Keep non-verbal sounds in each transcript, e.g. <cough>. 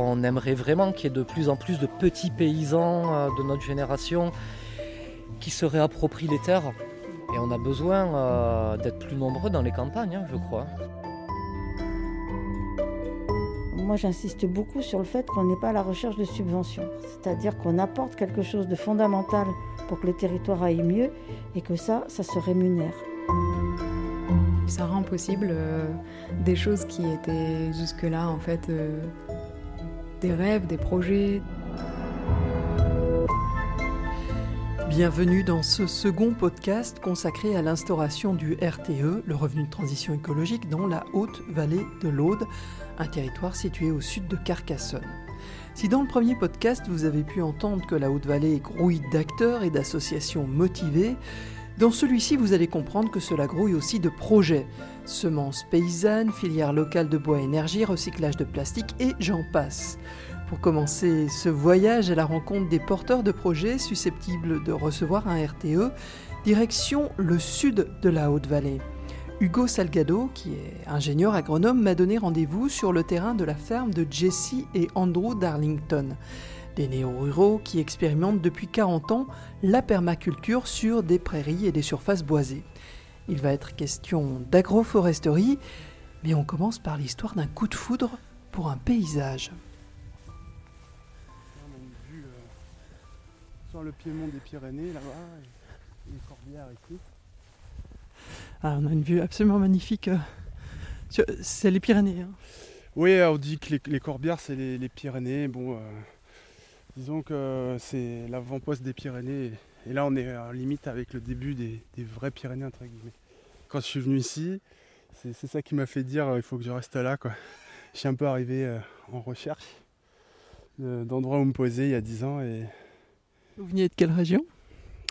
On aimerait vraiment qu'il y ait de plus en plus de petits paysans euh, de notre génération qui se réapproprient les terres. Et on a besoin euh, d'être plus nombreux dans les campagnes, hein, je crois. Moi, j'insiste beaucoup sur le fait qu'on n'est pas à la recherche de subventions. C'est-à-dire qu'on apporte quelque chose de fondamental pour que le territoire aille mieux et que ça, ça se rémunère. Ça rend possible euh, des choses qui étaient jusque-là, en fait, euh, des rêves, des projets. Bienvenue dans ce second podcast consacré à l'instauration du RTE, le revenu de transition écologique, dans la haute vallée de l'Aude, un territoire situé au sud de Carcassonne. Si dans le premier podcast vous avez pu entendre que la haute vallée grouille d'acteurs et d'associations motivées, dans celui-ci vous allez comprendre que cela grouille aussi de projets. Semences paysannes, filières locales de bois énergie, recyclage de plastique et j'en passe. Pour commencer ce voyage à la rencontre des porteurs de projets susceptibles de recevoir un RTE, direction le sud de la Haute-Vallée. Hugo Salgado, qui est ingénieur agronome, m'a donné rendez-vous sur le terrain de la ferme de Jesse et Andrew Darlington, des néo-ruraux qui expérimentent depuis 40 ans la permaculture sur des prairies et des surfaces boisées. Il va être question d'agroforesterie, mais on commence par l'histoire d'un coup de foudre pour un paysage. sur le piémont des Pyrénées là-bas, et les Corbières ici. Ah, on a une vue absolument magnifique. euh, C'est les Pyrénées. hein. Oui, on dit que les, les Corbières c'est les, les Pyrénées. Bon, euh, disons que c'est l'avant-poste des Pyrénées. Et là, on est en limite avec le début des, des vraies Pyrénées entre guillemets. Quand je suis venu ici, c'est c'est ça qui m'a fait dire euh, il faut que je reste là. Quoi. <laughs> Je suis un peu arrivé euh, en recherche de- d'endroits où me poser il y a 10 ans et Vous veniez de quelle région?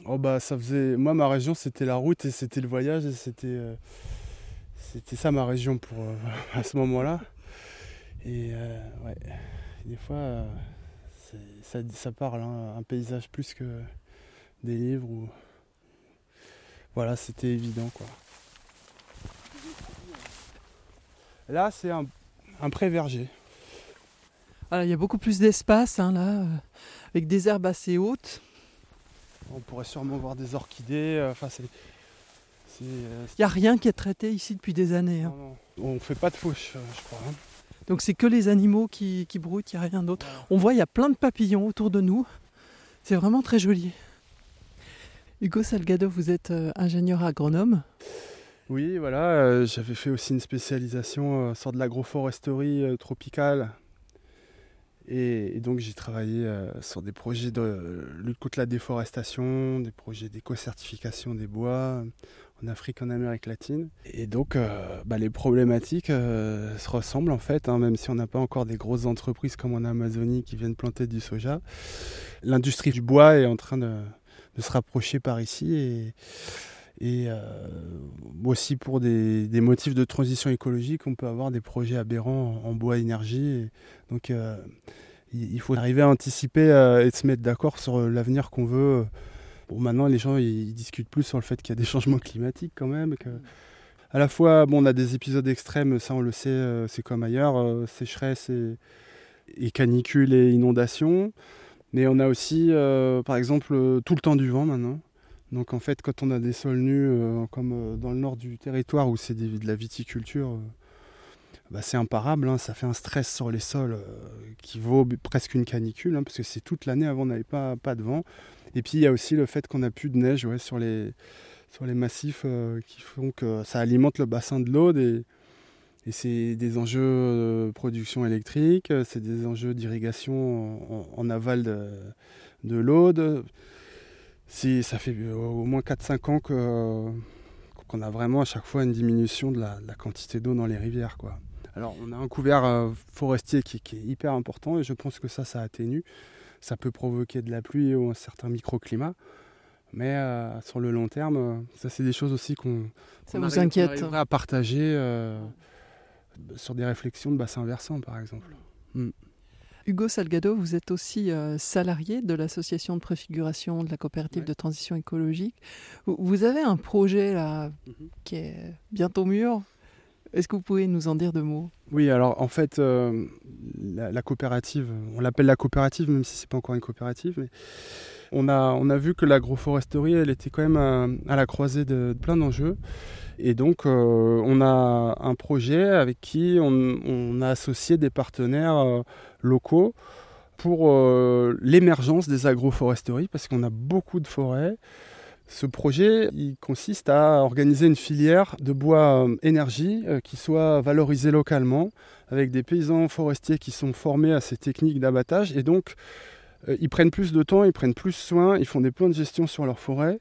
Oh bah ça faisait. Moi ma région c'était la route et c'était le voyage et c'était. euh, C'était ça ma région pour euh, <laughs> à ce moment-là. Et euh, ouais, des fois euh, ça, ça parle, hein, un paysage plus que des livres ou. Voilà, c'était évident quoi. Là c'est un, un pré-verger. Il y a beaucoup plus d'espace hein, là, euh, avec des herbes assez hautes. On pourrait sûrement voir des orchidées. euh, Enfin euh, Il n'y a rien qui est traité ici depuis des années. hein. non, non. On fait pas de fauche, euh, je crois. hein. Donc c'est que les animaux qui, qui broutent, il n'y a rien d'autre. On voit, il y a plein de papillons autour de nous. C'est vraiment très joli. Hugo Salgado, vous êtes euh, ingénieur agronome. Oui, voilà, euh, j'avais fait aussi une spécialisation euh, sur de l'agroforesterie tropicale. Et, donc j'ai travaillé sur des projets de lutte contre la déforestation, des projets d'éco-certification des bois en Afrique, en Amérique latine. Et donc euh, bah, les problématiques euh, se ressemblent en fait, hein, même si on n'a pas encore des grosses entreprises comme en Amazonie qui viennent planter du soja. L'industrie du bois est en train de, se rapprocher par ici et, euh, aussi pour des, motifs de transition écologique, on peut avoir des projets aberrants en, bois énergie. Donc il, faut arriver à anticiper et se mettre d'accord sur l'avenir qu'on veut. Bon, maintenant, les gens ils, discutent plus sur le fait qu'il y a des <laughs> changements climatiques quand même. Que... À la fois, bon, on a des épisodes extrêmes, ça on le sait, euh, c'est comme ailleurs, euh, sécheresse et, et canicule et inondations. Mais on a aussi, euh, par exemple, tout le temps du vent maintenant. Donc en fait, quand on a des sols nus, euh, comme dans le nord du territoire où c'est de la viticulture, bah, c'est imparable. hein, ça fait un stress sur les sols euh, qui vaut presque une canicule, hein, parce que c'est toute l'année avant on n'avait pas, pas de vent. Et puis il y a aussi le fait qu'on n'a plus de neige sur, les, sur les massifs euh, qui font que ça alimente le bassin de l'Aude. Et, c'est des enjeux de production électrique, euh, c'est des enjeux d'irrigation en, aval de, de l'Aude. Ça fait euh, au moins 4-5 ans qu'on a vraiment à chaque fois une diminution de la, de la quantité d'eau dans les rivières. Quoi. Alors on a un couvert euh, forestier qui, qui est hyper important et je pense que ça, ça atténue. Ça peut provoquer de la pluie ou un certain microclimat. Mais euh, sur le long terme, euh, ça c'est des choses aussi qu'on Ça vous inquiète à partager euh, sur des réflexions de bassin versant par exemple. Hugo Salgado, vous êtes aussi salarié de l'association de préfiguration de la coopérative Ouais. de transition écologique. Vous, avez un projet là Mhm. qui est bientôt mûr? Est-ce que vous pouvez nous en dire deux mots? Oui, alors en fait, euh, la, coopérative, on l'appelle la coopérative, même si c'est pas encore une coopérative, mais on a, vu que l'agroforesterie, elle était quand même à, la croisée de, plein d'enjeux. Et donc, euh, on a un projet avec qui on, a associé des partenaires euh, locaux pour l'émergence des agroforesteries, parce qu'on a beaucoup de forêts. Ce projet, il consiste à organiser une filière de bois euh, énergie euh, qui soit valorisée localement, avec des paysans forestiers qui sont formés à ces techniques d'abattage. Et donc, euh, ils prennent plus de temps, ils prennent plus soin, ils font des plans de gestion sur leur forêt.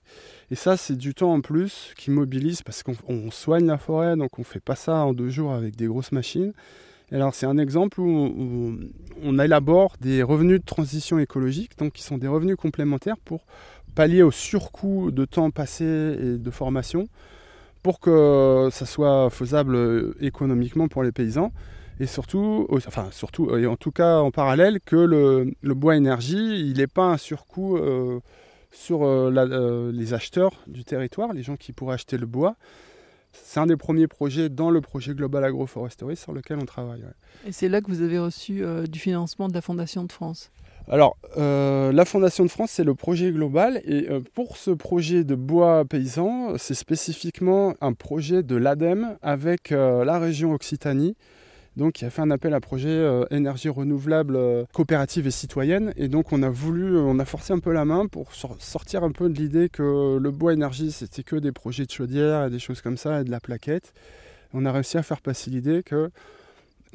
Et ça, c'est du temps en plus qui mobilise parce qu'on soigne la forêt, donc on ne fait pas ça en deux jours avec des grosses machines. alors, c'est un exemple où on, on, élabore des revenus de transition écologique, donc qui sont des revenus complémentaires pour pallier au surcoût de temps passé et de formation pour que ça soit faisable euh, économiquement pour les paysans et surtout, enfin surtout, et en tout cas en parallèle, que le, bois énergie, il n'est pas un surcoût euh, sur euh, les acheteurs du territoire, les gens qui pourraient acheter le bois. C'est un des premiers projets dans le projet Global Agroforesterie sur lequel on travaille. Et c'est là que vous avez reçu du financement de la Fondation de France? Alors, euh, la Fondation de France, c'est le projet global. Et euh, pour ce projet de bois paysan, c'est spécifiquement un projet de l'ADEME avec euh, la région Occitanie. Donc, qui a fait un appel à projet énergie renouvelable coopérative et citoyenne. Et donc, on a voulu, on a forcé un peu la main pour sortir un peu de l'idée que le bois énergie, c'était que des projets de chaudière et des choses comme ça et de la plaquette. On a réussi à faire passer l'idée que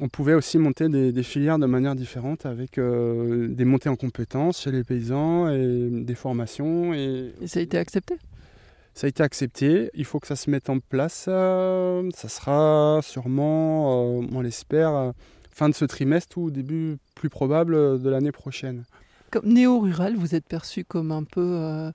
on pouvait aussi monter des, filières de manière différente avec euh, des montées en compétences chez les paysans et des formations. Et, ça a été accepté? Ça a été accepté. Il faut que ça se mette en place. Euh, ça sera sûrement, euh, on l'espère, fin de ce trimestre ou début plus probable de l'année prochaine. Comme néo-rural, vous êtes perçu comme un peu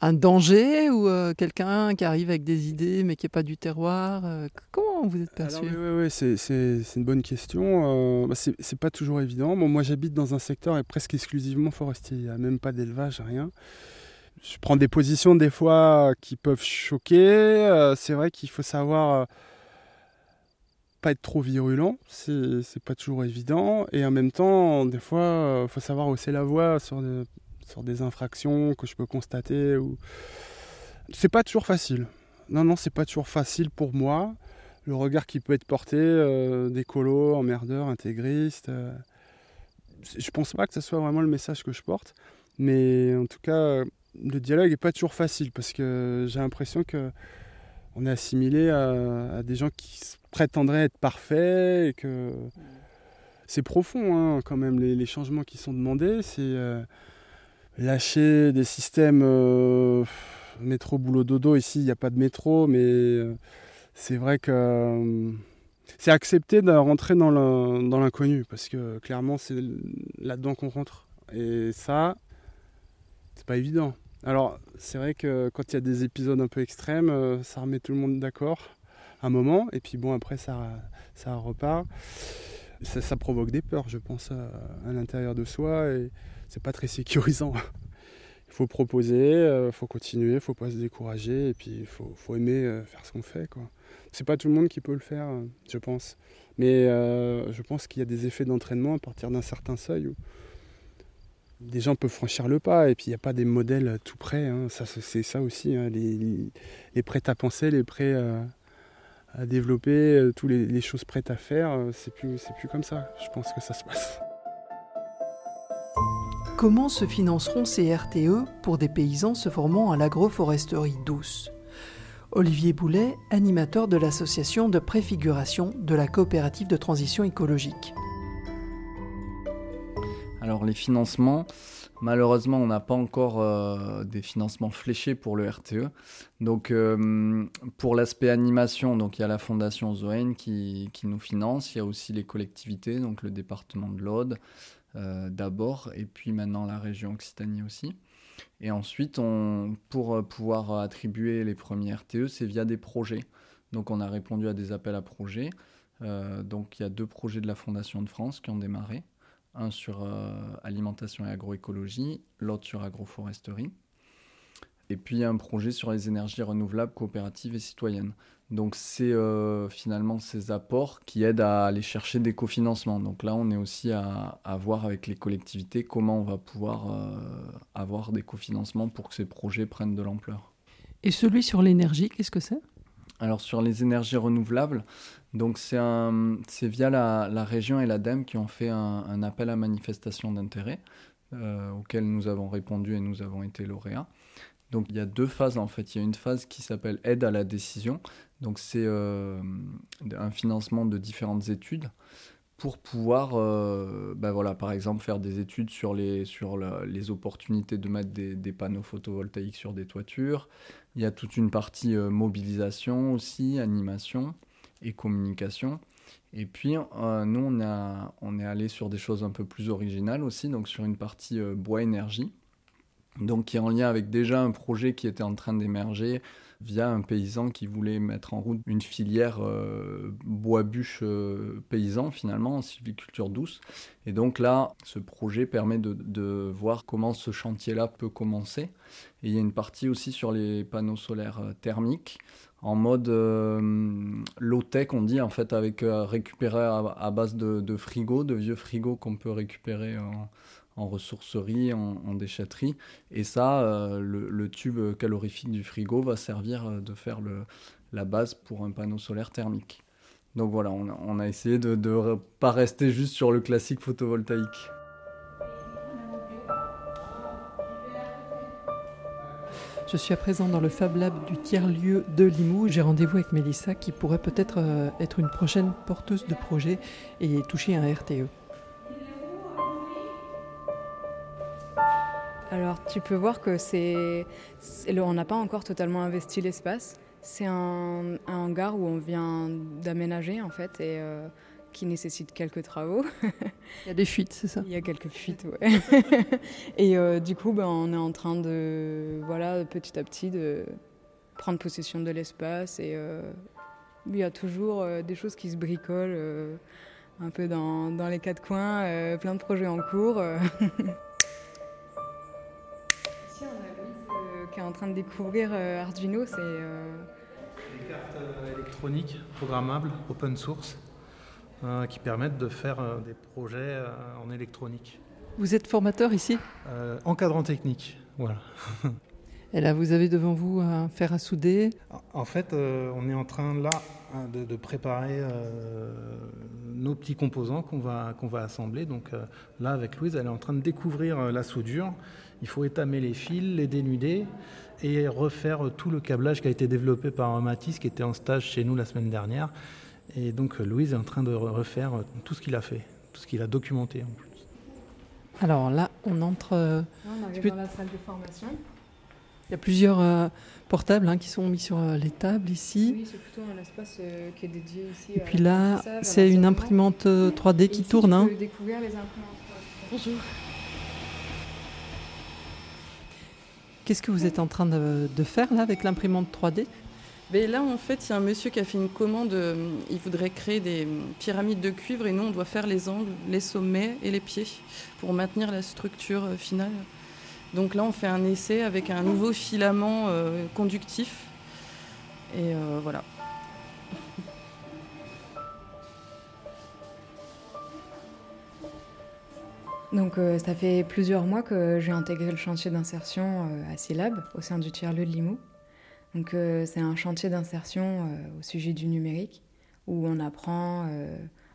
un danger ou euh, quelqu'un qui arrive avec des idées mais qui n'est pas du terroir euh, Comment vous êtes perçu? Oui, oui, c'est une bonne question. Euh, bah, c'est pas toujours évident. Bon, moi, j'habite dans un secteur presque exclusivement forestier. Il n'y a même pas d'élevage, rien. Je prends des positions des fois qui peuvent choquer. c'est vrai qu'il faut savoir pas être trop virulent, c'est pas toujours évident. Et en même temps, des fois, il faut savoir hausser la voix sur des, sur des infractions que je peux constater. Ou... C'est pas toujours facile. Non, non, c'est pas toujours facile pour moi. Le regard qui peut être porté euh, d'écolo, emmerdeur, intégriste. Euh, je pense pas que ce soit vraiment le message que je porte. Mais en tout cas, le dialogue est pas toujours facile parce que j'ai l'impression que on est assimilé à, des gens qui prétendraient être parfaits et que c'est profond hein, quand même les, changements qui sont demandés. C'est euh, lâcher des systèmes euh, métro, boulot, dodo. Ici, il n'y a pas de métro, mais euh, c'est vrai que euh, c'est accepté de rentrer dans l'inconnu, parce que clairement, c'est là-dedans qu'on rentre. Et ça, c'est pas évident. Alors, c'est vrai que quand il y a des épisodes un peu extrêmes, ça remet tout le monde d'accord un moment, et puis bon, après, ça, ça repart. Ça, provoque des peurs, je pense, à, l'intérieur de soi. C'est pas très sécurisant. Il faut proposer, il euh, faut continuer, il faut pas se décourager et puis il faut, aimer euh, faire ce qu'on fait. C'est pas tout le monde qui peut le faire, euh, je pense. Mais je pense qu'il y a des effets d'entraînement à partir d'un certain seuil où des gens peuvent franchir le pas et puis il n'y a pas des modèles tout prêts. Hein. Ça, c'est ça aussi, hein. les, prêts à penser, les prêts à, développer, toutes les, les, choses prêtes à faire, c'est plus, plus comme ça. Je pense que ça se passe. Comment se financeront ces RTE pour des paysans se formant à l'agroforesterie douce? Olivier Boulet, animateur de l'association de préfiguration de la coopérative de transition écologique. Alors les financements, malheureusement on n'a pas encore euh, des financements fléchés pour le RTE. Donc euh, pour l'aspect animation, il y a la fondation Zoen qui, nous finance, il y a aussi les collectivités, donc le département de l'Aude, euh, d'abord, et puis maintenant la région Occitanie aussi. Et ensuite, pour euh, pouvoir attribuer les premiers RTE, c'est via des projets. Donc on a répondu à des appels à projets. Euh, donc il y a deux projets de la Fondation de France qui ont démarré. Un sur alimentation et agroécologie, l'autre sur agroforesterie. Et puis un projet sur les énergies renouvelables coopératives et citoyennes. Donc c'est euh, finalement ces apports qui aident à aller chercher des cofinancements. Donc là, on est aussi à, voir avec les collectivités comment on va pouvoir euh, avoir des cofinancements pour que ces projets prennent de l'ampleur. Et celui sur l'énergie, qu'est-ce que c'est? Alors sur les énergies renouvelables, donc c'est via la, région et l'ADEME qui ont fait un, appel à manifestation d'intérêt euh, auquel nous avons répondu et nous avons été lauréats. Donc il y a deux phases en fait. Il y a une phase qui s'appelle aide à la décision. Donc c'est euh, un financement de différentes études pour pouvoir, euh, ben voilà, par exemple, faire des études sur les, sur les opportunités de mettre des, des, panneaux photovoltaïques sur des toitures. Il y a toute une partie euh, mobilisation aussi, animation et communication. Et puis, nous, on, a, on est allé sur des choses un peu plus originales aussi, donc sur une partie bois énergie donc qui est en lien avec déjà un projet qui était en train d'émerger via un paysan qui voulait mettre en route une filière euh, bois-bûche euh, paysan finalement en sylviculture douce. Et donc là, ce projet permet de, voir comment ce chantier-là peut commencer. Et il y a une partie aussi sur les panneaux solaires euh, thermiques en mode low-tech, on dit en fait, avec récupérer à, base de, de frigo, de vieux frigos qu'on peut récupérer en, en ressourcerie, en, déchetterie. Et ça, euh, le, tube calorifique du frigo va servir euh, de faire la base pour un panneau solaire thermique. Donc voilà, on a, essayé de ne pas rester juste sur le classique photovoltaïque. Je suis à présent dans le Fab Lab du tiers-lieu de Limoux. J'ai rendez-vous avec Mélissa qui pourrait peut-être euh, être une prochaine porteuse de projet et toucher un RTE. Tu peux voir que c'est, on n'a pas encore totalement investi l'espace. C'est un, hangar où on vient d'aménager en fait et euh, qui nécessite quelques travaux. Il y a des fuites, c'est ça? Il y a quelques fuites, ouais. <laughs> et euh, du coup, ben, on est en train de, voilà, petit à petit, de prendre possession de l'espace et euh, il y a toujours des choses qui se bricolent un peu dans, dans les quatre coins, plein de projets en cours. <laughs> en train de découvrir euh, Arduino, c'est... Euh, Des cartes euh, électroniques programmables, open source, qui permettent de faire des projets en électronique. Vous êtes formateur ici? Encadrant technique, voilà. <laughs> Et là, vous avez devant vous un fer à souder En fait, on est en train là de, préparer nos petits composants qu'on va, qu'on va assembler. Donc là, avec Louise, elle est en train de découvrir la soudure il faut étamer les fils, les dénuder et refaire tout le câblage qui a été développé par Mathis, qui était en stage chez nous la semaine dernière. Et donc Louise est en train de refaire tout ce qu'il a fait, tout ce qu'il a documenté en plus. Alors là, on entre. Euh, on arrive dans la salle de formation. Il y a plusieurs euh, portables hein, qui sont mis sur euh, les tables ici. Oui, c'est plutôt un espace qui est dédié ici. Et puis là, c'est une imprimante 3D qui tourne. Hein. découvrir les imprimantes. Bonjour. Qu'est-ce que vous êtes en train de, faire là avec l'imprimante 3D mais ben là, en fait, il y a un monsieur qui a fait une commande. Euh, il voudrait créer des pyramides de cuivre et nous, on doit faire les angles, les sommets et les pieds pour maintenir la structure euh, finale. Donc là, on fait un essai avec un nouveau filament euh, conductif. Et voilà. Donc euh, ça fait plusieurs mois que j'ai intégré le chantier d'insertion euh, à CILAB au sein du tiers-lieu de Limoux. Donc euh, c'est un chantier d'insertion au sujet du numérique où on apprend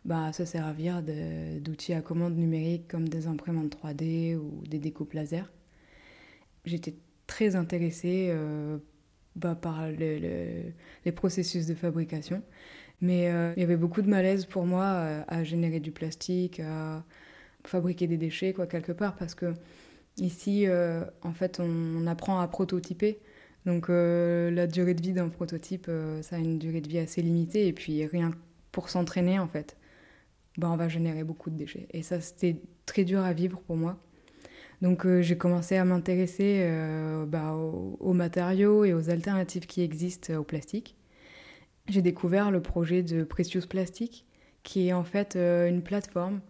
bah, à se servir d'outils à commande numérique comme des imprimantes 3D ou des découpes laser. J'étais très intéressée bah, par les processus de fabrication, mais il y avait beaucoup de malaise pour moi à générer du plastique, fabriquer des déchets, quoi, quelque part, parce que ici, euh, en fait, on, apprend à prototyper. Donc, euh, la durée de vie d'un prototype, euh, ça a une durée de vie assez limitée, et puis rien pour s'entraîner, en fait, ben, on va générer beaucoup de déchets. Et ça, c'était très dur à vivre pour moi. Donc, j'ai commencé à m'intéresser bah, aux, aux, matériaux et aux alternatives qui existent au plastique. J'ai découvert le projet de Precious Plastic, qui est en fait une plateforme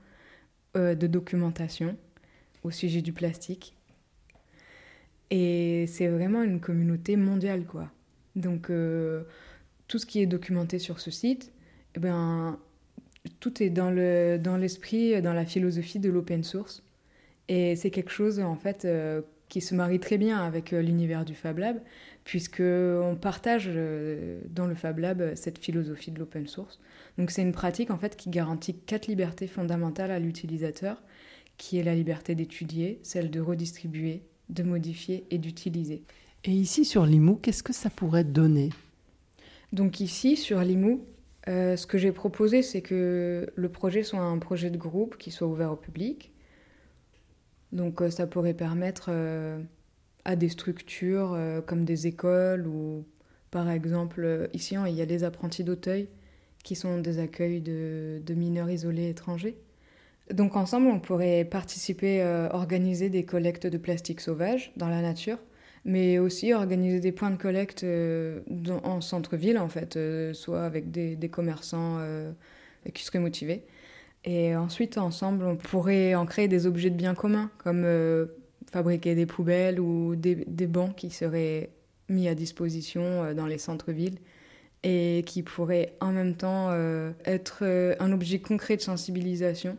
euh, de documentation au sujet du plastique. Et c'est vraiment une communauté mondiale, quoi. Donc, euh, tout ce qui est documenté sur ce site, eh ben, tout est dans l'esprit, le, dans, dans la philosophie de l'open source. Et c'est quelque chose, en fait, euh, qui se marie très bien avec euh, l'univers du Fab Lab, puisqu'on partage dans le Fab Lab cette philosophie de l'open source. Donc c'est une pratique en fait qui garantit quatre libertés fondamentales à l'utilisateur, qui est la liberté d'étudier, celle de redistribuer, de modifier et d'utiliser. Et ici sur Limou, qu'est-ce que ça pourrait donner? Donc ici sur Limou, euh, ce que j'ai proposé, c'est que le projet soit un projet de groupe qui soit ouvert au public. Donc euh, ça pourrait permettre euh, à des structures comme des écoles ou par exemple ici il y a des apprentis d'Auteuil qui sont des accueils de, mineurs isolés étrangers. Donc ensemble, on pourrait participer, euh, organiser des collectes de plastique sauvage dans la nature, mais aussi organiser des points de collecte euh, en centre-ville, en fait, euh, soit avec des, commerçants qui seraient motivés. Et ensuite, ensemble, on pourrait en créer des objets de bien commun, comme fabriquer des poubelles ou des, des, bancs qui seraient mis à disposition dans les centres-villes et qui pourraient en même temps être un objet concret de sensibilisation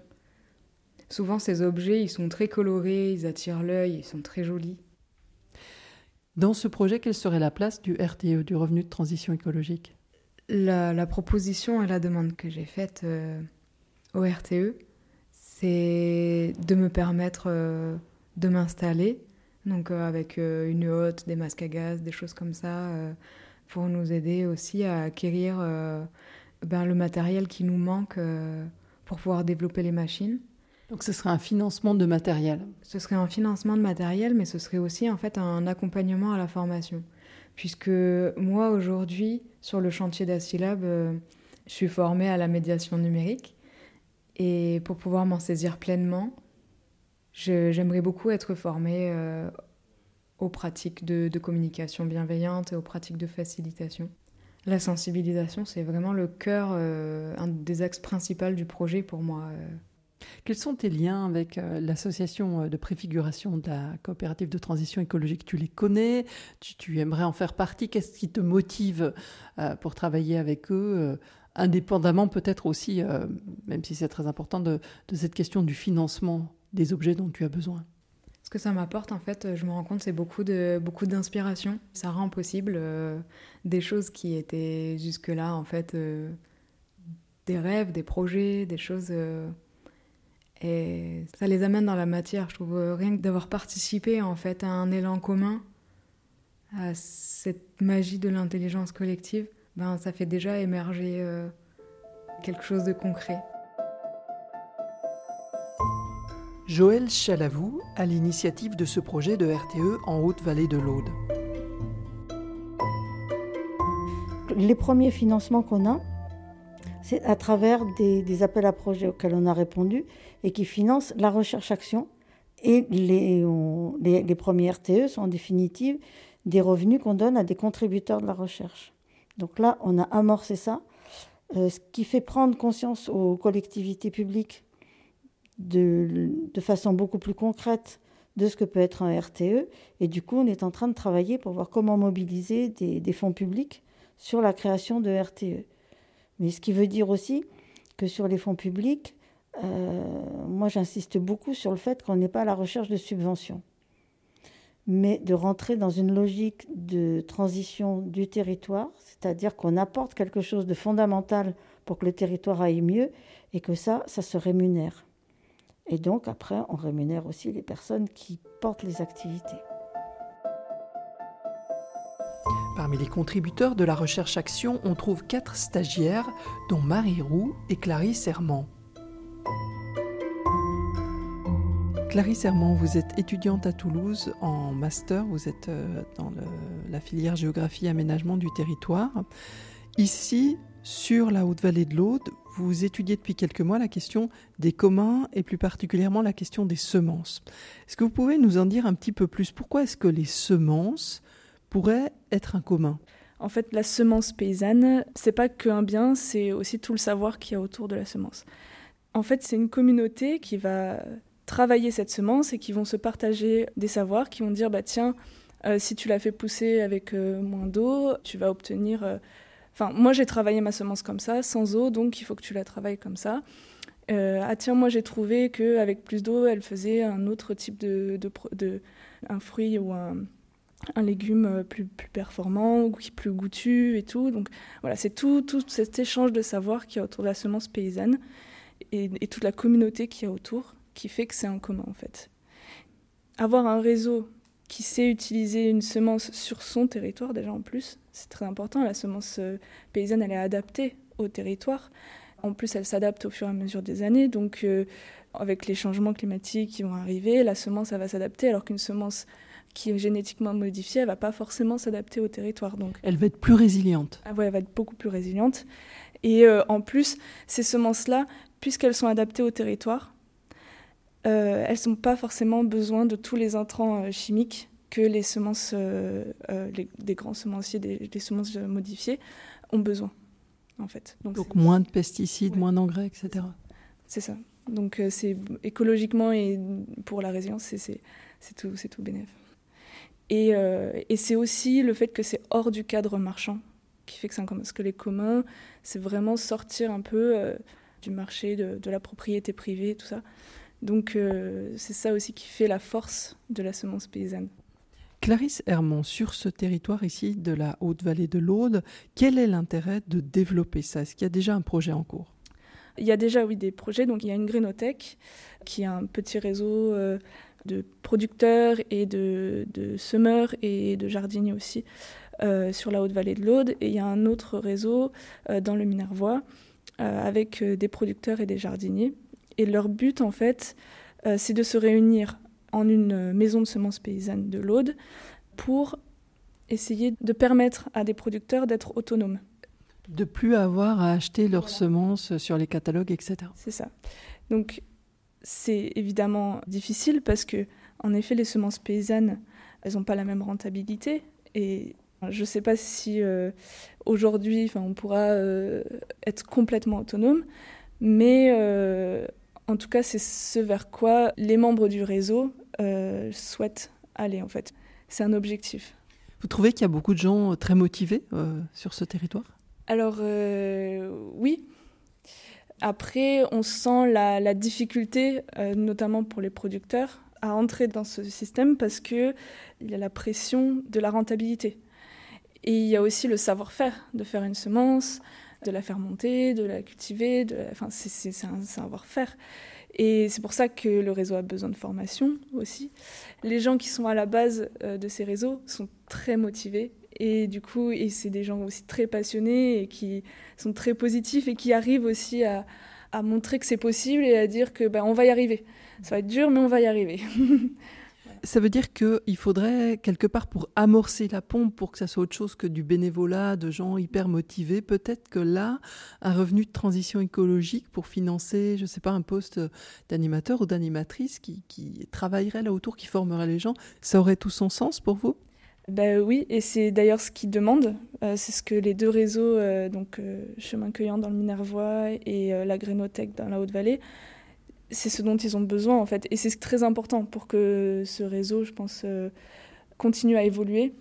Souvent, ces objets, ils sont très colorés, ils attirent l'œil, ils sont très jolis. Dans ce projet, quelle serait la place du RTE, du revenu de transition écologique? La, proposition et la demande que j'ai faite euh, au RTE, c'est de me permettre euh, de m'installer, donc euh, avec une hotte, des masques à gaz, des choses comme ça, pour nous aider aussi à acquérir ben, le matériel qui nous manque pour pouvoir développer les machines. Donc ce serait un financement de matériel. Ce serait un financement de matériel, mais ce serait aussi en fait un accompagnement à la formation. Puisque moi aujourd'hui, sur le chantier d'Astilab, euh, je suis formée à la médiation numérique. Et pour pouvoir m'en saisir pleinement, j'aimerais beaucoup être formée euh, aux pratiques de, communication bienveillante et aux pratiques de facilitation. La sensibilisation, c'est vraiment le cœur, euh, un des axes principaux du projet pour moi. Quels sont tes liens avec euh, l'association euh, de préfiguration de la coopérative de transition écologique? Tu les connais? Tu, aimerais en faire partie? Qu'est-ce qui te motive euh, pour travailler avec eux Indépendamment peut-être aussi, même si c'est très important, de, cette question du financement des objets dont tu as besoin. Ce que ça m'apporte, en fait, je me rends compte, c'est beaucoup de beaucoup d'inspiration. Ça rend possible des choses qui étaient jusque-là, en fait, des rêves, des projets, des choses et ça les amène dans la matière. Je trouve euh, rien que d'avoir participé en fait à un élan commun, à cette magie de l'intelligence collective, ben, ça fait déjà émerger euh, quelque chose de concret. Joël Chalavou à l'initiative de ce projet de RTE en Haute-Vallée de l'Aude. Les premiers financements qu'on a, c'est à travers des, appels à projets auxquels on a répondu et qui financent la recherche-action. Et les, les, premiers RTE sont en définitive des revenus qu'on donne à des contributeurs de la recherche. Donc là, on a amorcé ça, euh, ce qui fait prendre conscience aux collectivités publiques de, façon beaucoup plus concrète de ce que peut être un RTE. Et du coup, on est en train de travailler pour voir comment mobiliser des, des fonds publics sur la création de RTE. Mais ce qui veut dire aussi que sur les fonds publics, euh, moi j'insiste beaucoup sur le fait qu'on n'est pas à la recherche de subventions, mais de rentrer dans une logique de transition du territoire, c'est-à-dire qu'on apporte quelque chose de fondamental pour que le territoire aille mieux et que ça, ça se rémunère. Et donc après, on rémunère aussi les personnes qui portent les activités. Parmi les contributeurs de la recherche action, on trouve quatre stagiaires, dont Marie Roux et Clarisse Herman. Clarisse Herman, vous êtes étudiante à Toulouse en master, vous êtes euh, dans la filière géographie et aménagement du territoire. Ici, sur la Haute-Vallée de l'Aude, vous étudiez depuis quelques mois la question des communs et plus particulièrement la question des semences. Est-ce que vous pouvez nous en dire un petit peu plus? Pourquoi est-ce que les semences pourrait être un commun? En fait, la semence paysanne, c'est pas qu'un bien, c'est aussi tout le savoir qu'il y a autour de la semence. En fait, c'est une communauté qui va travailler cette semence et qui vont se partager des savoirs, qui vont dire bah tiens, euh, si tu la fais pousser avec euh, moins d'eau, tu vas obtenir. Euh, enfin, moi j'ai travaillé ma semence comme ça, sans eau, donc il faut que tu la travailles comme ça. ah tiens, moi j'ai trouvé qu'avec plus d'eau, elle faisait un autre type de, de, un fruit ou un, un légume plus, plus performant ou plus goûtu et tout. Donc voilà, c'est tout, tout cet échange de savoir qui y a autour de la semence paysanne et, et toute la communauté qui y a autour qui fait que c'est en commun en fait. Avoir un réseau qui sait utiliser une semence sur son territoire déjà en plus. C'est très important. La semence euh, paysanne, elle est adaptée au territoire. En plus, elle s'adapte au fur et à mesure des années. Donc, euh, avec les changements climatiques qui vont arriver, la semence, elle va s'adapter, alors qu'une semence qui est génétiquement modifiée, elle va pas forcément s'adapter au territoire. Donc, elle va être plus résiliente. Ah ouais, elle va être beaucoup plus résiliente. Et euh, en plus, ces semences-là, puisqu'elles sont adaptées au territoire, euh, elles n'ont pas forcément besoin de tous les intrants euh, chimiques que les semences, euh, des grands semenciers, des, semences modifiées ont besoin, en fait. Donc, moins de pesticides, moins d'engrais, etc. C'est ça. Donc c'est écologiquement et pour la résilience, c'est tout, c'est tout bénéf. Et, et c'est aussi le fait que c'est hors du cadre marchand qui fait que c'est un Parce que les communs, c'est vraiment sortir un peu du marché, de, de, la propriété privée, tout ça. Donc euh, c'est ça aussi qui fait la force de la semence paysanne. Clarisse Hermont, sur ce territoire ici de la Haute-Vallée de l'Aude, quel est l'intérêt de développer ça? Est-ce qu'il y a déjà un projet en cours? Il y a déjà, oui, des projets. Donc il y a une grénothèque qui est un petit réseau euh, de producteurs et de, semeurs et de jardiniers aussi euh, sur la Haute-Vallée de l'Aude. Et il y a un autre réseau dans le Minervois avec des producteurs et des jardiniers. Et leur but, en fait, euh, c'est de se réunir en une maison de semences paysannes de l'Aude pour essayer de permettre à des producteurs d'être autonomes. De plus avoir à acheter leurs semences sur les catalogues, etc. C'est ça. Donc, c'est évidemment difficile parce que, en effet, les semences paysannes, elles n'ont pas la même rentabilité. Et je ne sais pas si euh, aujourd'hui, on pourra euh, être complètement autonome, mais en tout cas, c'est ce vers quoi les membres du réseau euh, souhaitent aller, en fait. C'est un objectif. Vous trouvez qu'il y a beaucoup de gens euh, très motivés euh, sur ce territoire? Alors, oui. Après, on sent la, difficulté, notamment pour les producteurs, à entrer dans ce système parce qu'il y a la pression de la rentabilité. Et il y a aussi le savoir-faire de faire une semence, de la faire monter, de la cultiver, de enfin, c'est un savoir-faire. Et c'est pour ça que le réseau a besoin de formation aussi. Les gens qui sont à la base euh, de ces réseaux sont très motivés et du coup, et c'est des gens aussi très passionnés et qui sont très positifs et qui arrivent aussi à, à montrer que c'est possible et à dire que ben, on va y arriver. Ça va être dur, mais on va y arriver. <laughs> Ça veut dire qu'il faudrait, quelque part, pour amorcer la pompe, pour que ça soit autre chose que du bénévolat, de gens hyper motivés, peut-être que là, un revenu de transition écologique pour financer, je ne sais pas, un poste d'animateur ou d'animatrice qui, travaillerait là autour, qui formerait les gens, ça aurait tout son sens pour vous? Ben oui, et c'est d'ailleurs ce qu'ils demandent. Euh, c'est ce que les deux réseaux, euh, donc euh, Chemin Cueillant dans le Minervois et la Grénothèque dans la Haute-Vallée, c'est ce dont ils ont besoin en fait. Et c'est très important pour que ce réseau, je pense, euh, continue à évoluer.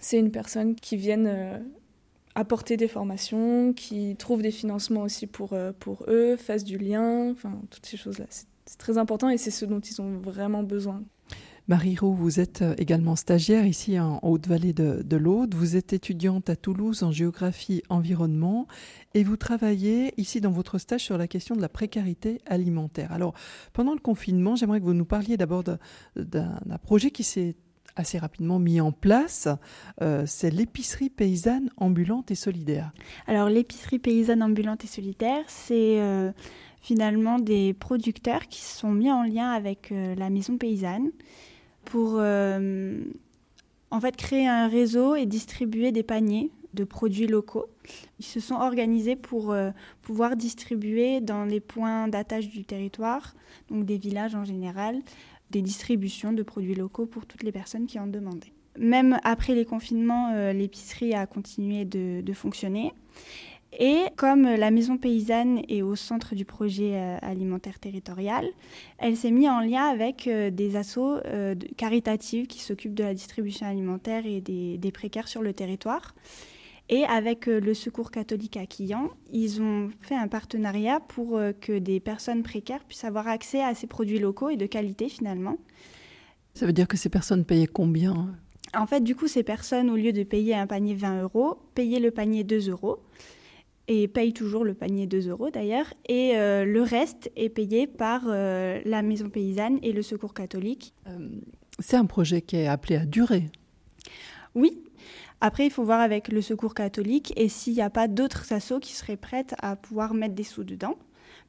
C'est une personne qui vienne euh, apporter des formations, qui trouve des financements aussi pour, euh, pour eux, fasse du lien, enfin toutes ces choses-là. C'est très important et c'est ce dont ils ont vraiment besoin. Marie Roux, vous êtes euh, également stagiaire ici en Haute-Vallée de, l'Aude. Vous êtes étudiante à Toulouse en géographie environnement et vous travaillez ici dans votre stage sur la question de la précarité alimentaire. Alors, pendant le confinement, j'aimerais que vous nous parliez d'abord d'un projet qui s'est assez rapidement mis en place. Euh, c'est l'épicerie paysanne ambulante et solidaire. Alors, l'épicerie paysanne ambulante et solidaire, c'est euh, finalement des producteurs qui se sont mis en lien avec la maison paysanne pour euh, en fait créer un réseau et distribuer des paniers de produits locaux. Ils se sont organisés pour euh, pouvoir distribuer dans les points d'attache du territoire, donc des villages en général, des distributions de produits locaux pour toutes les personnes qui en demandaient. Même après les confinements, euh, l'épicerie a continué de, fonctionner. Et comme la maison paysanne est au centre du projet euh, alimentaire territorial, elle s'est mise en lien avec euh, des assos euh, caritatives qui s'occupent de la distribution alimentaire et des, des, précaires sur le territoire. Et avec le Secours catholique à Quillan, ils ont fait un partenariat pour que des personnes précaires puissent avoir accès à ces produits locaux et de qualité finalement. Ça veut dire que ces personnes payaient combien? En fait, du coup, ces personnes, au lieu de payer un panier 20 euros, payaient le panier 2 euros et paye toujours le panier 2 euros d'ailleurs. Et euh, le reste est payé par euh, la maison paysanne et le secours catholique. Euh, c'est un projet qui est appelé à durer. Oui. Après, il faut voir avec le secours catholique et s'il n'y a pas d'autres assos qui seraient prêtes à pouvoir mettre des sous dedans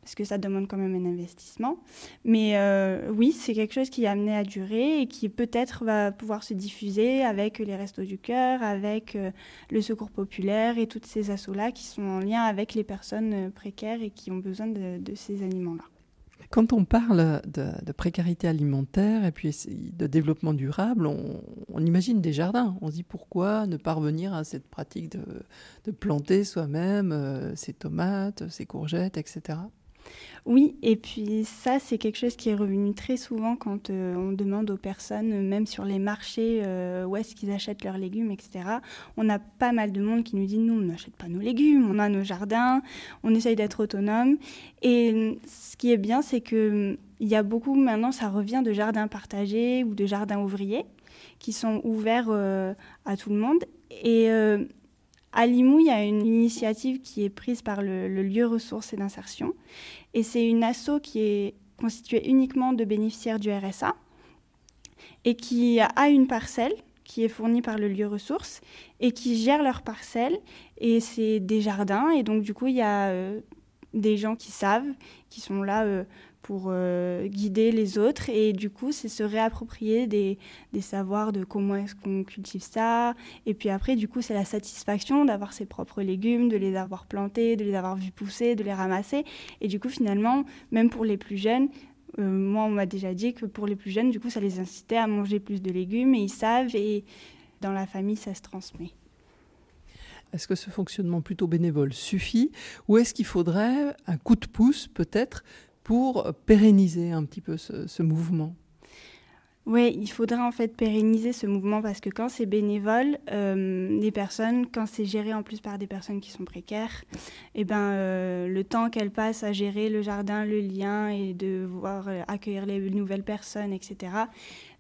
parce que ça demande quand même un investissement. Mais euh, oui, c'est quelque chose qui est amené à durer et qui peut-être va pouvoir se diffuser avec les Restos du Cœur, avec euh, le Secours populaire et toutes ces assos-là qui sont en lien avec les personnes euh, précaires et qui ont besoin de, ces aliments-là. Quand on parle de, précarité alimentaire et puis de développement durable, on, imagine des jardins. On se dit pourquoi ne pas revenir à cette pratique de planter soi-même ses tomates, ses courgettes, etc. Oui, et puis ça, c'est quelque chose qui est revenu très souvent quand euh, on demande aux personnes, même sur les marchés, euh, où est-ce qu'ils achètent leurs légumes, etc. On a pas mal de monde qui nous dit, nous, on n'achète pas nos légumes, on a nos jardins, on essaye d'être autonome. Et ce qui est bien, c'est que il y a beaucoup, maintenant, ça revient de jardins partagés ou de jardins ouvriers qui sont ouverts euh, à tout le monde. Et à Limoux, il y a une initiative qui est prise par le, lieu ressources et d'insertion. Et c'est une asso qui est constituée uniquement de bénéficiaires du RSA et qui a une parcelle qui est fournie par le lieu ressources et qui gère leur parcelle. Et c'est des jardins. Et donc, du coup, il y a euh, des gens qui savent, qui sont là euh, pour euh, guider les autres. Et du coup, c'est se réapproprier des, des savoirs de comment est-ce qu'on cultive ça. Et puis après, du coup, c'est la satisfaction d'avoir ses propres légumes, de les avoir plantés, de les avoir vus pousser, de les ramasser. Et du coup, finalement, même pour les plus jeunes, euh, moi, on m'a déjà dit que pour les plus jeunes, du coup, ça les incitait à manger plus de légumes et ils savent. Et dans la famille, ça se transmet. Est-ce que ce fonctionnement plutôt bénévole suffit ou est-ce qu'il faudrait un coup de pouce peut-être pour pérenniser un petit peu ce, mouvement oui, il faudrait en fait pérenniser ce mouvement parce que quand c'est bénévole, euh, les personnes, quand c'est géré en plus par des personnes qui sont précaires, eh ben, euh, le temps qu'elles passent à gérer le jardin, le lien et de voir euh, accueillir les nouvelles personnes, etc.,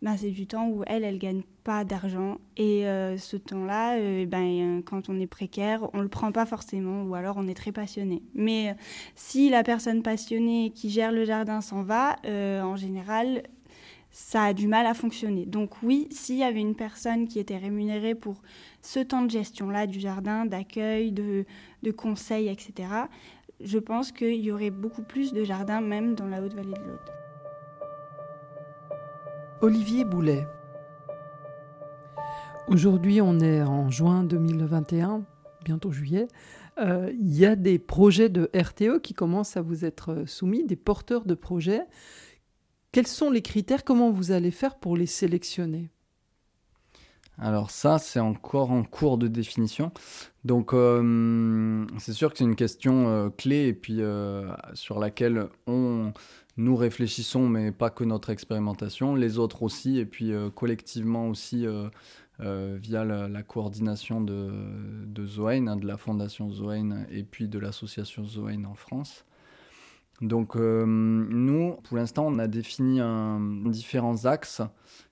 ben, c'est du temps où elles, elles ne gagnent pas d'argent. Et ce temps-là, eh ben, quand on est précaire, on ne le prend pas forcément ou alors on est très passionné. Mais si la personne passionnée qui gère le jardin s'en va, en général, ça a du mal à fonctionner. Donc oui, s'il y avait une personne qui était rémunérée pour ce temps de gestion-là du jardin, d'accueil, de, conseil, etc., je pense qu'il y aurait beaucoup plus de jardins même dans la Haute-Vallée de l'Aude. Olivier Boulet. Aujourd'hui, on est en juin 2021, bientôt juillet. Euh, il y a des projets de RTE qui commencent à vous être soumis, des porteurs de projets. Quels sont les critères? Comment vous allez faire pour les sélectionner? Alors ça, c'est encore en cours de définition. Donc euh, c'est sûr que c'est une question euh, clé et puis euh, sur laquelle nous réfléchissons, mais pas que notre expérimentation, les autres aussi, et puis collectivement aussi via la, coordination de, Zoein, de la fondation Zoein et puis de l'association Zoein en France. Donc euh, nous, pour l'instant, on a défini différents axes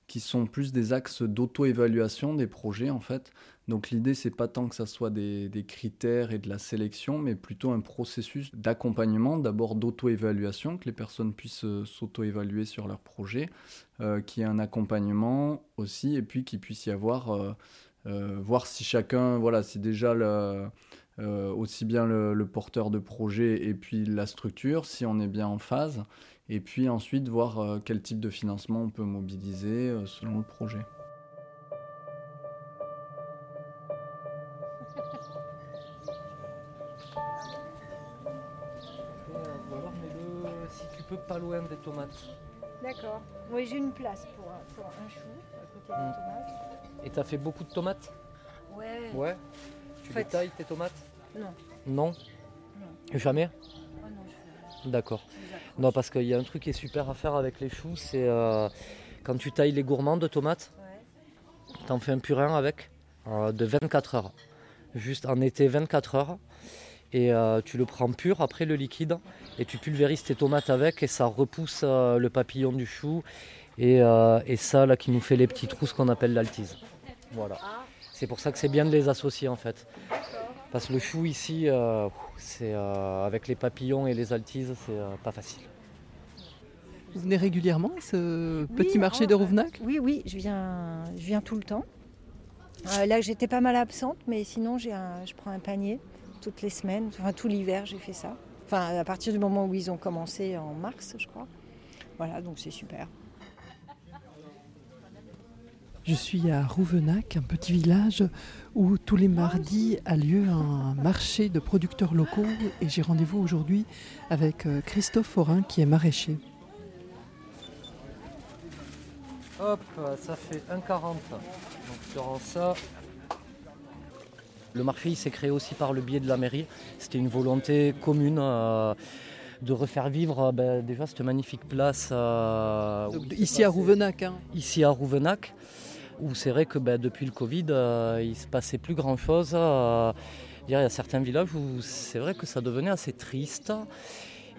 qui sont plus des axes d'auto-évaluation des projets en fait. Donc l'idée c'est pas tant que ça soit des, critères et de la sélection, mais plutôt un processus d'accompagnement, d'abord d'auto-évaluation, que les personnes puissent euh, s'auto-évaluer sur leur projet, euh, qui est un accompagnement aussi, et puis qu'il puisse y avoir, voir si chacun, voilà, si déjà le euh, aussi bien le, porteur de projet et puis la structure, si on est bien en phase, et puis ensuite voir euh, quel type de financement on peut mobiliser euh, selon le projet. si tu peux pas loin des tomates. D'accord. Oui, j'ai une place pour un, chou à côté des hmm. tomates. Et t'as fait beaucoup de tomates? Ouais. Ouais. Tu détailles tes tomates? Non. Non Jamais D'accord. Non, parce qu'il y a un truc qui est super à faire avec les choux, c'est euh, quand tu tailles les gourmands de tomates, tu en fais un purin avec euh, de 24 heures. Juste en été 24 heures. Et euh, tu le prends pur après le liquide et tu pulvérises tes tomates avec et ça repousse le papillon du chou et, et, ça là qui nous fait les petits trous ce qu'on appelle l'altise. Voilà. C'est pour ça que c'est bien de les associer en fait. Parce que le chou ici, euh, c'est euh, avec les papillons et les altises, c'est euh, pas facile. Vous venez régulièrement à ce petit marché de Rouvenac? Oui, oui, je viens, je viens tout le temps. là, j'étais pas mal absente, mais sinon, j'ai je prends un panier toutes les semaines. Enfin, tout l'hiver, j'ai fait ça. Enfin, à partir du moment où ils ont commencé en mars, je crois. Voilà, donc c'est super. Je suis à Rouvenac, un petit village où tous les mardis a lieu un marché de producteurs locaux et j'ai rendez-vous aujourd'hui avec euh, Christophe Forin qui est maraîcher. Hop, ça fait 1,40. Donc sur ça. Le marché s'est créé aussi par le biais de la mairie. C'était une volonté commune. Euh, de refaire vivre euh, ben, déjà cette magnifique place. ici à Rouvenac. Hein. Ici à Rouvenac où c'est vrai que ben, depuis le Covid, euh, il ne se passait plus grand-chose. Euh, il y a certains villages où c'est vrai que ça devenait assez triste.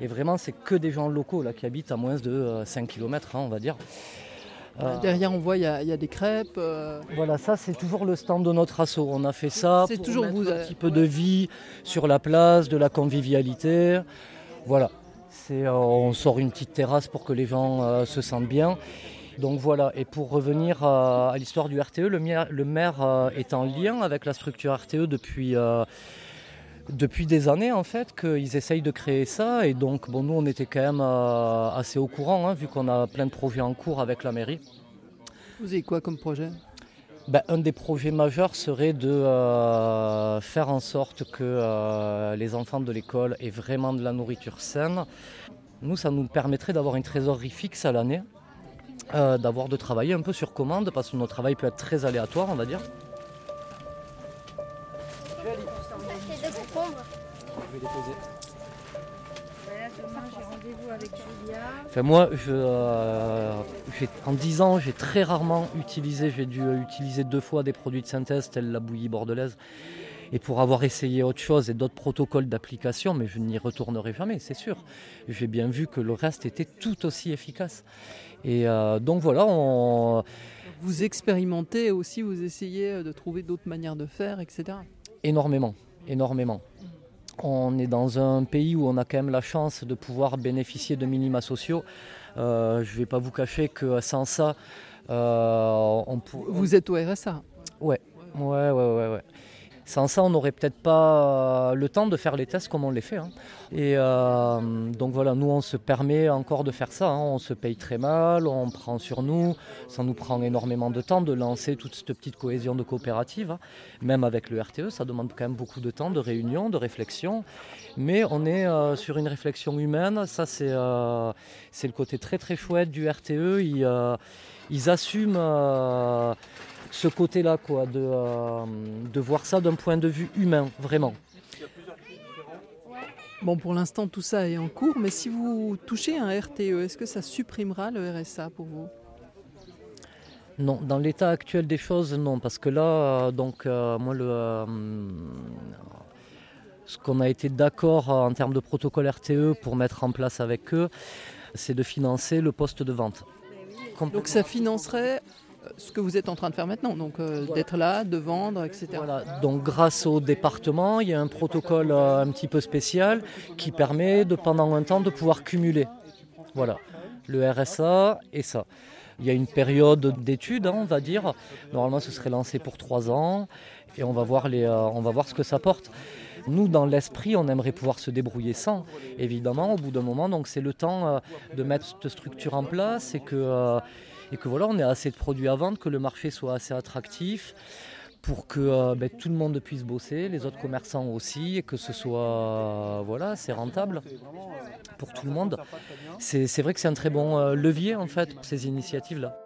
Et vraiment, c'est que des gens locaux là, qui habitent à moins de 5 euh, km, hein, on va dire. Derrière, on voit, il y, a des crêpes. Voilà, ça, c'est toujours le stand de notre assaut. On a fait ça pour toujours mettre un petit peu de vie sur la place, de la convivialité. Voilà. on sort une petite terrasse pour que les gens se sentent bien. Donc voilà, et pour revenir à, l'histoire du RTE, le maire, euh, est en lien avec la structure RTE depuis, euh, depuis des années en fait, qu'ils essayent de créer ça. Et donc bon, nous on était quand même euh, assez au courant, hein, vu qu'on a plein de projets en cours avec la mairie. Vous avez quoi comme projet? Ben, un des projets majeurs serait de faire en sorte que les enfants de l'école aient vraiment de la nourriture saine. Nous, ça nous permettrait d'avoir une trésorerie fixe à l'année euh, d'avoir de travailler un peu sur commande parce que notre travail peut être très aléatoire, on va dire. Je vais aller. Je vais les poser. Enfin, moi, je, euh, en 10 ans, j'ai très rarement utilisé, j'ai dû utiliser deux fois des produits de synthèse tels la bouillie bordelaise. Et pour avoir essayé autre chose et d'autres protocoles d'application, mais je n'y retournerai jamais, c'est sûr. J'ai bien vu que le reste était tout aussi efficace. Et euh, donc voilà, on... Vous expérimentez aussi, vous essayez de trouver d'autres manières de faire, etc. Énormément, énormément. On est dans un pays où on a quand même la chance de pouvoir bénéficier de minima sociaux. Euh, je ne vais pas vous cacher que sans ça, euh, on Vous êtes au RSA Ouais, ouais, ouais, ouais. ouais. Sans ça, on n'aurait peut-être pas euh, le temps de faire les tests comme on les fait. Hein. Et euh, donc voilà, nous, on se permet encore de faire ça. Hein. On se paye très mal, on prend sur nous. Ça nous prend énormément de temps de lancer toute cette petite cohésion de coopérative. Hein. Même avec le RTE, ça demande quand même beaucoup de temps, de réunion, de réflexion. Mais on est euh, sur une réflexion humaine. Ça, c'est le côté très très chouette du RTE. Ils, ils assument ce côté-là, quoi, de, euh, de voir ça d'un point de vue humain, vraiment. Bon, pour l'instant, tout ça est en cours, mais si vous touchez un RTE, est-ce que ça supprimera le RSA pour vous? Non, dans l'état actuel des choses, non, parce que là, euh, donc, euh, moi, le, ce qu'on a été d'accord en termes de protocole RTE pour mettre en place avec eux, c'est de financer le poste de vente. Donc ça financerait ce que vous êtes en train de faire maintenant, donc euh, d'être là, de vendre, etc. Voilà. Donc grâce au département, il y a un protocole euh, un petit peu spécial qui permet de pendant un temps de pouvoir cumuler. Voilà, le RSA et ça. Il y a une période d'études, hein, on va dire. Normalement, ce serait lancé pour trois ans et on va voir, les, euh, on va voir ce que ça porte. Nous, dans l'esprit, on aimerait pouvoir se débrouiller sans, évidemment, au bout d'un moment. Donc, c'est le temps de mettre cette structure en place et que et que voilà, on ait assez de produits à vendre, que le marché soit assez attractif pour que euh, ben, tout le monde puisse bosser, les autres commerçants aussi, et que ce soit voilà, c'est rentable pour tout le monde. C'est vrai que c'est un très bon euh, levier en fait pour ces initiatives-là.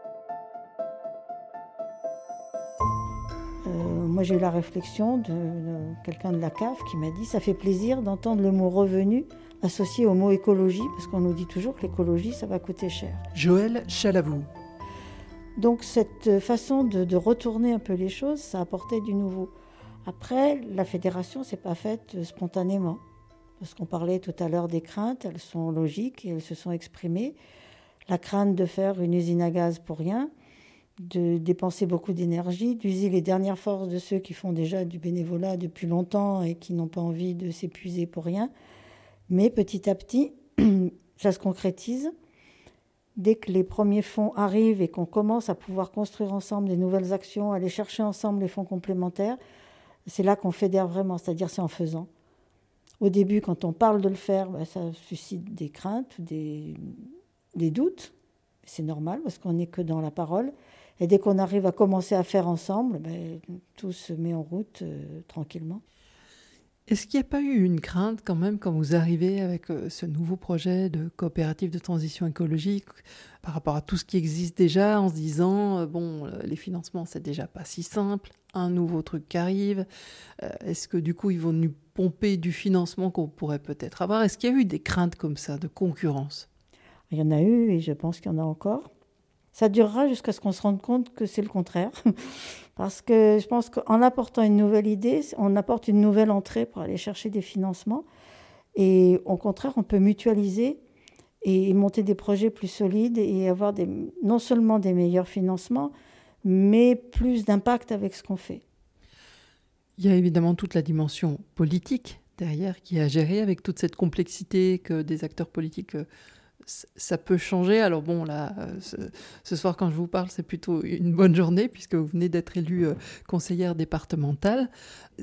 Euh, moi j'ai eu la réflexion de, quelqu'un de la CAF qui m'a dit ça fait plaisir d'entendre le mot revenu associé au mot écologie, parce qu'on nous dit toujours que l'écologie, ça va coûter cher. Joël Chalavou. Donc cette façon de, retourner un peu les choses, ça apportait du nouveau. Après, la fédération, c'est pas faite spontanément. Parce qu'on parlait tout à l'heure des craintes, elles sont logiques et elles se sont exprimées. La crainte de faire une usine à gaz pour rien, de dépenser beaucoup d'énergie, d'user les dernières forces de ceux qui font déjà du bénévolat depuis longtemps et qui n'ont pas envie de s'épuiser pour rien. Mais petit à petit, <clears throat> ça se concrétise. Dès que les premiers fonds arrivent et qu'on commence à pouvoir construire ensemble des nouvelles actions, aller chercher ensemble les fonds complémentaires, c'est là qu'on fédère vraiment, c'est-à-dire c'est en faisant. Au début, quand on parle de le faire, bah, ça suscite des craintes, des, des doutes. C'est normal parce qu'on n'est que dans la parole. Et dès qu'on arrive à commencer à faire ensemble, ben, tout se met en route euh, tranquillement. Est-ce qu'il n'y a pas eu une crainte quand même quand vous arrivez avec euh, ce nouveau projet de coopérative de transition écologique par rapport à tout ce qui existe déjà en se disant, euh, bon, les financements, c'est déjà pas si simple, un nouveau truc qui arrive, est-ce que du coup ils vont nous pomper du financement qu'on pourrait peut-être avoir? Est-ce qu'il y a eu des craintes comme ça de concurrence? Il y en a eu et je pense qu'il y en a encore. Ça durera jusqu'à ce qu'on se rende compte que c'est le contraire. <laughs> Parce que je pense qu'en apportant une nouvelle idée, on apporte une nouvelle entrée pour aller chercher des financements. Et au contraire, on peut mutualiser et monter des projets plus solides et avoir non seulement des meilleurs financements, mais plus d'impact avec ce qu'on fait. Il y a évidemment toute la dimension politique derrière qui est à gérer avec toute cette complexité que des acteurs politiques euh, ça peut changer. Alors bon, là, euh, ce, soir, quand je vous parle, c'est plutôt une bonne journée puisque vous venez d'être élue euh, conseillère départementale.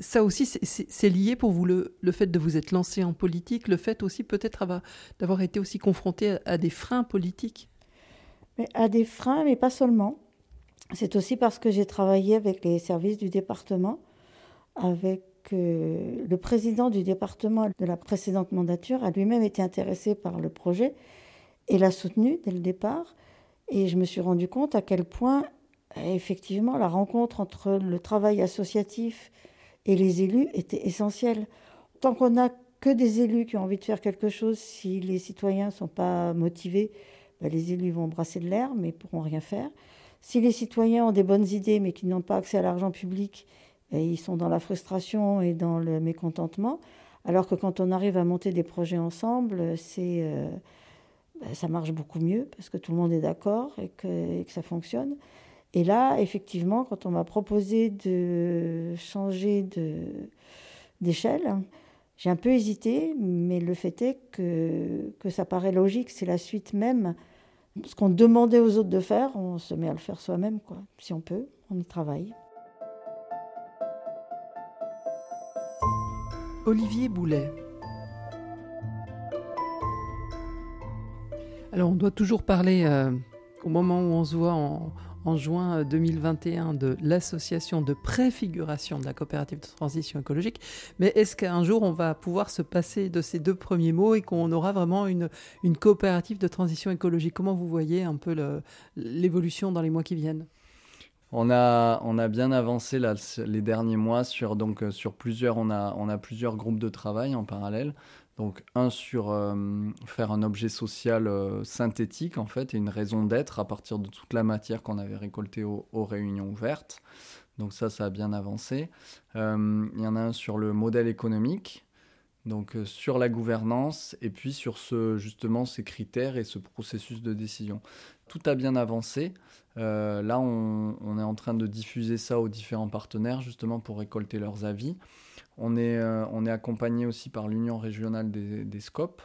Ça aussi, c'est lié pour vous le, fait de vous être lancée en politique, le fait aussi peut-être d'avoir été aussi confronté à, des freins politiques. À des freins, mais pas seulement. C'est aussi parce que j'ai travaillé avec les services du département, avec euh, le président du département de la précédente mandature a lui-même été intéressé par le projet et l'a soutenu dès le départ. Et je me suis rendu compte à quel point, effectivement, la rencontre entre le travail associatif et les élus était essentielle. Tant qu'on n'a que des élus qui ont envie de faire quelque chose, si les citoyens ne sont pas motivés, ben, les élus vont brasser de l'air, mais ne pourront rien faire. Si les citoyens ont des bonnes idées, mais qui n'ont pas accès à l'argent public, ben, ils sont dans la frustration et dans le mécontentement. Alors que quand on arrive à monter des projets ensemble, c'est... Euh, ben, ça marche beaucoup mieux parce que tout le monde est d'accord et que, ça fonctionne. Et là, effectivement, quand on m'a proposé de changer d'échelle, j'ai un peu hésité, mais le fait est que, que ça paraît logique, c'est la suite même. Ce qu'on demandait aux autres de faire, on se met à le faire soi-même, quoi. Si on peut, on y travaille. Olivier Boulet. Alors, on doit toujours parler, euh, au moment où on se voit en, juin 2021, de l'association de préfiguration de la coopérative de transition écologique. Mais est-ce qu'un jour, on va pouvoir se passer de ces deux premiers mots et qu'on aura vraiment une, coopérative de transition écologique? Comment vous voyez un peu l'évolution dans les mois qui viennent? On a, bien avancé les derniers mois sur, donc, euh, sur plusieurs, on a plusieurs groupes de travail en parallèle. Donc un sur euh, faire un objet social euh, synthétique en fait et une raison d'être à partir de toute la matière qu'on avait récoltée aux, réunions ouvertes. Donc ça, ça a bien avancé. Euh, il y en a un sur le modèle économique, donc sur la gouvernance et puis sur ce, justement ces critères et ce processus de décision. Tout a bien avancé. là, on, on, est en train de diffuser ça aux différents partenaires justement pour récolter leurs avis. On est, euh, on est accompagné aussi par l'Union régionale des, des SCOP.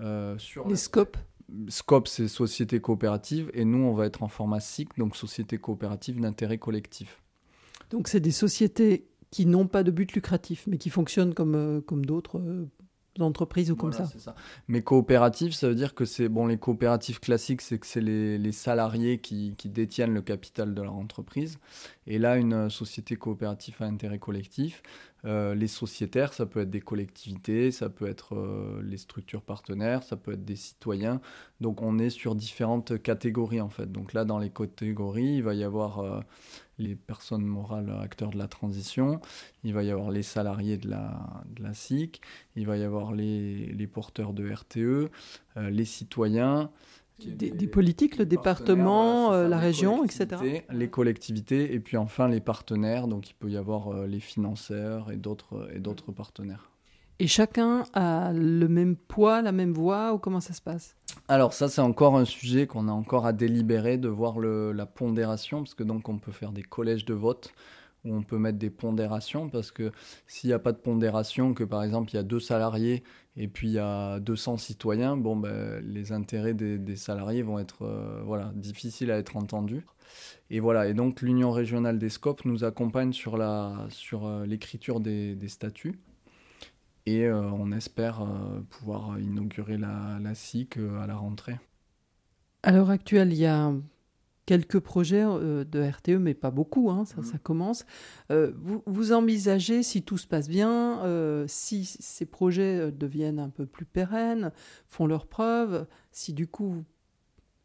Euh, sur les SCOP SCOP, c'est Société Coopérative, et nous, on va être en format SIC, donc Société Coopérative d'intérêt collectif. Donc, c'est des sociétés qui n'ont pas de but lucratif, mais qui fonctionnent comme, euh, comme d'autres d'entreprise ou comme ça. Mais coopérative, ça veut dire que c'est bon les coopératives classiques, c'est que c'est les, salariés qui, détiennent le capital de leur entreprise. Et là, une société coopérative à intérêt collectif, les sociétaires, ça peut être des collectivités, ça peut être les structures partenaires, ça peut être des citoyens. Donc on est sur différentes catégories en fait. Donc là, dans les catégories, il va y avoir les personnes morales acteurs de la transition, il va y avoir les salariés de la, de la SIC, il va y avoir les, les porteurs de RTE, les citoyens, des, politiques, le département, euh, la région, etc. Les collectivités et puis enfin les partenaires. Donc il peut y avoir euh, les financeurs et d'autres et d'autres partenaires. Et chacun a le même poids, la même voix ou comment ça se passe? Alors ça c'est encore un sujet qu'on a encore à délibérer de voir la pondération parce que donc on peut faire des collèges de vote où on peut mettre des pondérations, parce que s'il n'y a pas de pondération, que par exemple il y a deux salariés et puis il y a 200 citoyens, bon, ben, les intérêts des, salariés vont être euh, voilà, difficiles à être entendus. Et voilà, et donc l'Union régionale des scopes nous accompagne sur, la, sur euh, l'écriture des, statuts. Et euh, on espère pouvoir inaugurer la, la SIC à la rentrée. À l'heure actuelle, il y a quelques projets euh, de RTE, mais pas beaucoup, hein, ça, mmh. ça, commence. Euh, vous, vous, envisagez, si tout se passe bien, euh, si ces projets deviennent un peu plus pérennes, font leurs preuves, si du coup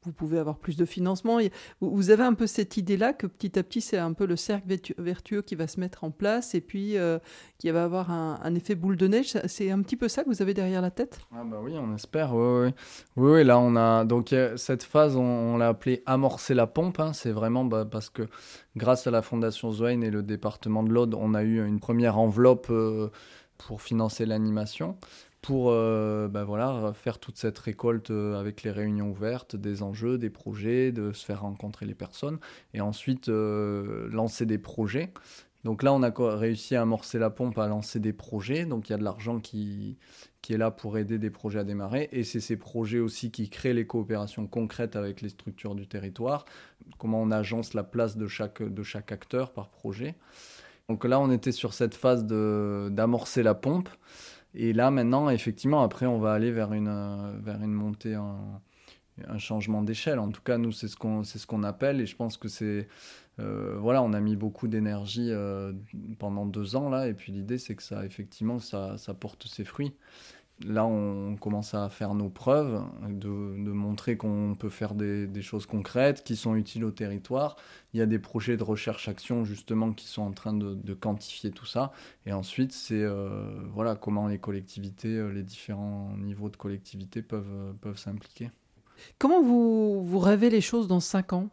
vous pouvez avoir plus de financement. Vous avez un peu cette idée-là que petit à petit, c'est un peu le cercle vertueux qui va se mettre en place et puis euh, qui va avoir un, effet boule de neige. C'est un petit peu ça que vous avez derrière la tête? Ah bah Oui, on espère. Oui, oui. oui, là, on a. Donc, cette phase, on, l'a appelée amorcer la pompe. Hein. C'est vraiment bah, parce que grâce à la Fondation Zoen et le département de l'Aude, on a eu une première enveloppe. Euh, pour financer l'animation pour euh, bah faire toute cette récolte euh, avec les réunions ouvertes, des enjeux, des projets, de se faire rencontrer les personnes et ensuite euh, lancer des projets. Donc là, on a réussi à amorcer la pompe, à lancer des projets. Donc il y a de l'argent qui, est là pour aider des projets à démarrer. Et c'est ces projets aussi qui créent les coopérations concrètes avec les structures du territoire, comment on agence la place de chaque acteur par projet. Donc là, on était sur cette phase d'amorcer la pompe. Et là, maintenant, effectivement, après, on va aller vers une, euh, vers une montée, un changement d'échelle. En tout cas, nous, c'est ce qu'on ce qu'on appelle. Et je pense que c'est. Euh, voilà, on a mis beaucoup d'énergie euh, pendant deux ans, là. Et puis l'idée, c'est que ça, effectivement, ça, ça porte ses fruits là, on commence à faire nos preuves, de, montrer qu'on peut faire des, choses concrètes qui sont utiles au territoire. Il y a des projets de recherche-action justement qui sont en train de, quantifier tout ça. Et ensuite, c'est euh, voilà comment les collectivités, euh, les différents niveaux de collectivités peuvent, euh, peuvent s'impliquer. Comment vous, vous rêvez les choses dans 5 ans?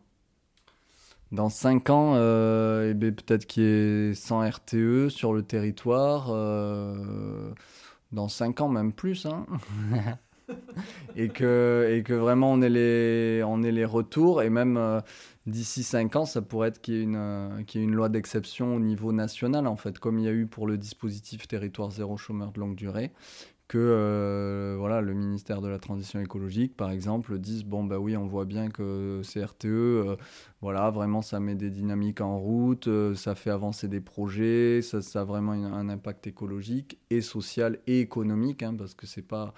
Dans 5 ans, eh ben, peut-être qu'il y ait 100 RTE sur le territoire dans 5 ans, même plus. Hein. <laughs> et, que, et que vraiment on ait les, on les retours. Et même euh, d'ici 5 ans, ça pourrait être qu'il y ait une, euh, ait une loi d'exception au niveau national, en fait, comme il y a eu pour le dispositif territoire zéro chômeur de longue durée que euh, voilà, le ministère de la Transition écologique, par exemple, dise bon, bah oui, on voit bien que CRTE, euh, voilà, vraiment, ça met des dynamiques en route, euh, ça fait avancer des projets, ça, a vraiment un impact écologique et social et économique, hein, parce que c'est pas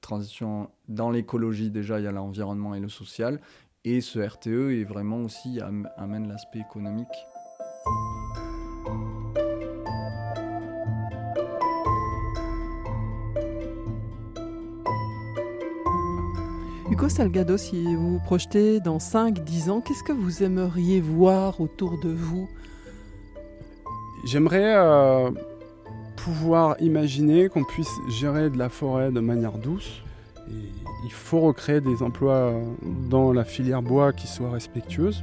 transition dans l'écologie, déjà, il y a l'environnement et le social, et ce RTE est vraiment aussi amène l'aspect économique. Hugo Salgado, si vous vous projetez dans 5-10 ans, qu'est-ce que vous aimeriez voir autour de vous? J'aimerais euh, pouvoir imaginer qu'on puisse gérer de la forêt de manière douce. il faut recréer des emplois dans la filière bois qui soient respectueuses.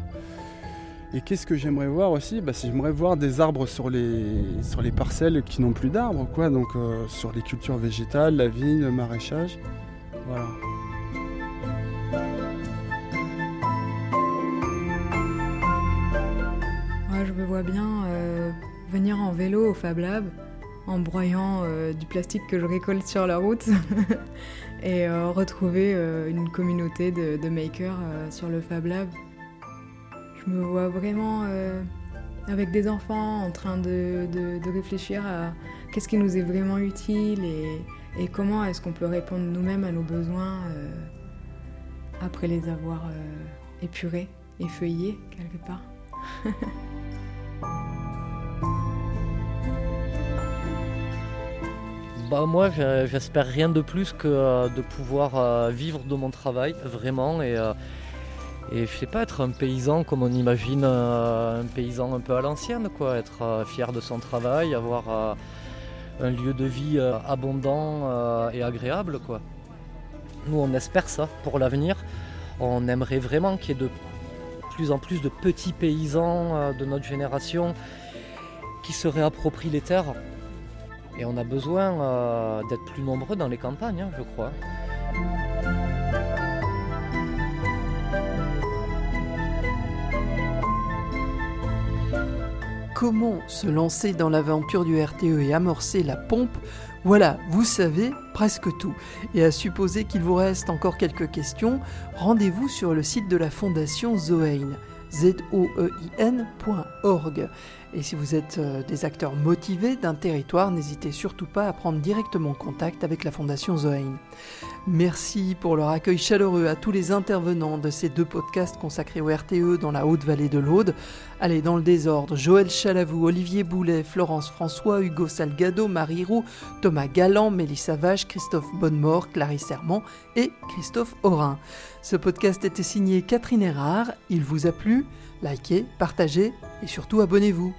Et qu'est-ce que j'aimerais voir aussi? Bah, J'aimerais voir des arbres sur les, sur les parcelles qui n'ont plus d'arbres, quoi. Donc euh, sur les cultures végétales, la vigne, le maraîchage. Voilà. Fab Lab en broyant euh, du plastique que je récolte sur la route <laughs> et euh, retrouver une communauté de, makers sur le Fab Lab. Je me vois vraiment avec des enfants en train de, réfléchir à qu'est-ce qui nous est vraiment utile et, et comment est-ce qu'on peut répondre nous-mêmes à nos besoins après les avoir épurés et feuillés quelque part. <laughs> bah moi j'espère rien de plus que de pouvoir vivre de mon travail vraiment et, et je sais pas être un paysan comme on imagine un paysan un peu à l'ancienne quoi, être fier de son travail, avoir un lieu de vie abondant et agréable quoi. Nous on espère ça pour l'avenir. On aimerait vraiment qu'il y ait de plus en plus de petits paysans de notre génération qui se réapproprient les terres. Et on a besoin euh, d'être plus nombreux dans les campagnes, hein, je crois. Comment se lancer dans l'aventure du RTE et amorcer la pompe? Voilà, vous savez presque tout. Et à supposer qu'il vous reste encore quelques questions, rendez-vous sur le site de la Fondation Zoein, zoein.org. Et si vous êtes euh, des acteurs motivés d'un territoire, n'hésitez surtout pas à prendre directement contact avec la Fondation Zoein. Merci pour leur accueil chaleureux à tous les intervenants de ces deux podcasts consacrés au RTE dans la Haute-Vallée de l'Aude. Allez, dans le désordre, Joël Chalavou, Olivier Boulet, Florence François, Hugo Salgado, Marie Roux, Thomas Galland, Mélissa Vache, Christophe Bonnemort, Clarisse Serment et Christophe Aurin. Ce podcast était signé Catherine Erard. Il vous a plu? Likez, partagez et surtout abonnez-vous.